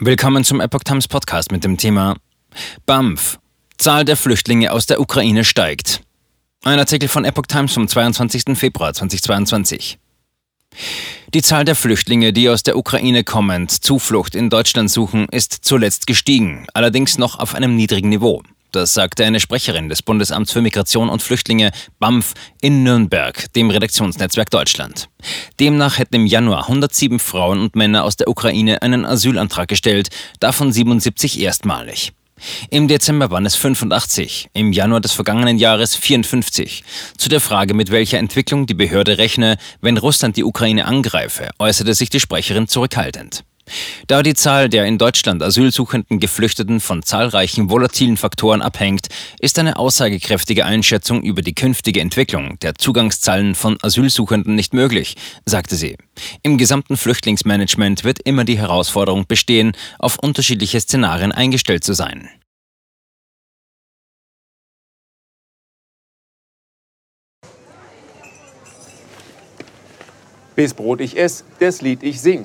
Willkommen zum Epoch Times Podcast mit dem Thema BAMF. Zahl der Flüchtlinge aus der Ukraine steigt. Ein Artikel von Epoch Times vom 22. Februar 2022. Die Zahl der Flüchtlinge, die aus der Ukraine kommend Zuflucht in Deutschland suchen, ist zuletzt gestiegen, allerdings noch auf einem niedrigen Niveau. Das sagte eine Sprecherin des Bundesamts für Migration und Flüchtlinge BAMF in Nürnberg, dem Redaktionsnetzwerk Deutschland. Demnach hätten im Januar 107 Frauen und Männer aus der Ukraine einen Asylantrag gestellt, davon 77 erstmalig. Im Dezember waren es 85, im Januar des vergangenen Jahres 54. Zu der Frage, mit welcher Entwicklung die Behörde rechne, wenn Russland die Ukraine angreife, äußerte sich die Sprecherin zurückhaltend. Da die Zahl der in Deutschland asylsuchenden Geflüchteten von zahlreichen volatilen Faktoren abhängt, ist eine aussagekräftige Einschätzung über die künftige Entwicklung der Zugangszahlen von Asylsuchenden nicht möglich, sagte sie. Im gesamten Flüchtlingsmanagement wird immer die Herausforderung bestehen, auf unterschiedliche Szenarien eingestellt zu sein. Bis Brot ich ess, das Lied ich sing.